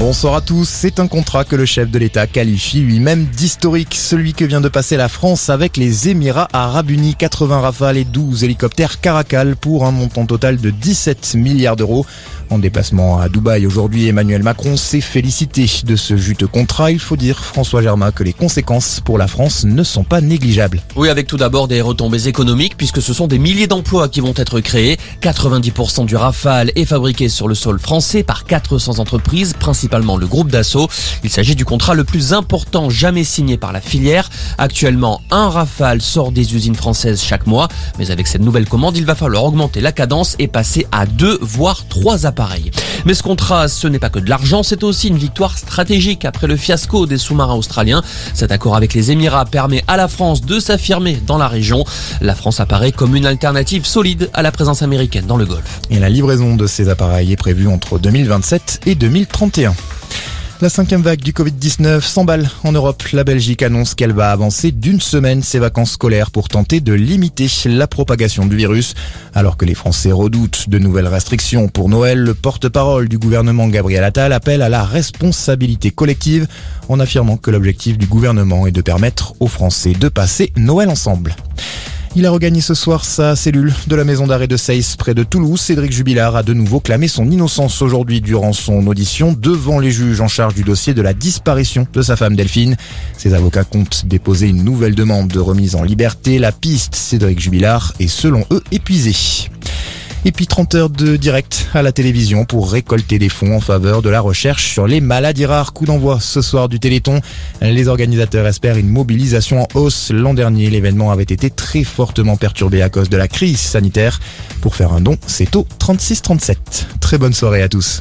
Bonsoir à tous. C'est un contrat que le chef de l'État qualifie lui-même d'historique. Celui que vient de passer la France avec les Émirats Arabes Unis. 80 rafales et 12 hélicoptères Caracal pour un montant total de 17 milliards d'euros. En déplacement à Dubaï aujourd'hui, Emmanuel Macron s'est félicité de ce juteux contrat. Il faut dire, François Germain, que les conséquences pour la France ne sont pas négligeables. Oui, avec tout d'abord des retombées économiques, puisque ce sont des milliers d'emplois qui vont être créés. 90% du Rafale est fabriqué sur le sol français par 400 entreprises, principalement le groupe Dassault. Il s'agit du contrat le plus important jamais signé par la filière. Actuellement, un Rafale sort des usines françaises chaque mois, mais avec cette nouvelle commande, il va falloir augmenter la cadence et passer à deux, voire trois appareils mais ce contrat, ce n'est pas que de l'argent, c'est aussi une victoire stratégique après le fiasco des sous-marins australiens. Cet accord avec les Émirats permet à la France de s'affirmer dans la région. La France apparaît comme une alternative solide à la présence américaine dans le Golfe. Et la livraison de ces appareils est prévue entre 2027 et 2031. La cinquième vague du Covid-19 s'emballe en Europe. La Belgique annonce qu'elle va avancer d'une semaine ses vacances scolaires pour tenter de limiter la propagation du virus. Alors que les Français redoutent de nouvelles restrictions pour Noël, le porte-parole du gouvernement Gabriel Attal appelle à la responsabilité collective en affirmant que l'objectif du gouvernement est de permettre aux Français de passer Noël ensemble. Il a regagné ce soir sa cellule de la maison d'arrêt de Seyss près de Toulouse. Cédric Jubilard a de nouveau clamé son innocence aujourd'hui durant son audition devant les juges en charge du dossier de la disparition de sa femme Delphine. Ses avocats comptent déposer une nouvelle demande de remise en liberté. La piste Cédric Jubilard est selon eux épuisée. Et puis 30 heures de direct à la télévision pour récolter des fonds en faveur de la recherche sur les maladies rares. Coup d'envoi ce soir du Téléthon. Les organisateurs espèrent une mobilisation en hausse. L'an dernier, l'événement avait été très fortement perturbé à cause de la crise sanitaire. Pour faire un don, c'est au 36 37. Très bonne soirée à tous.